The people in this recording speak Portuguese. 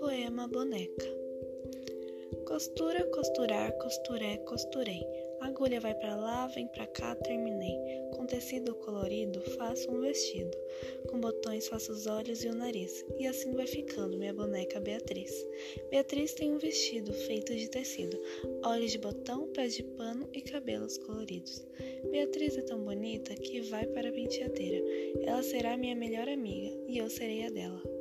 Poema Boneca Costura, costurar, costuré, costurei. Agulha vai para lá, vem para cá, terminei. Com tecido colorido, faço um vestido. Com botões faço os olhos e o nariz. E assim vai ficando minha boneca Beatriz. Beatriz tem um vestido feito de tecido, olhos de botão, pés de pano e cabelos coloridos. Beatriz é tão bonita que vai para a penteadeira. Ela será minha melhor amiga e eu serei a dela.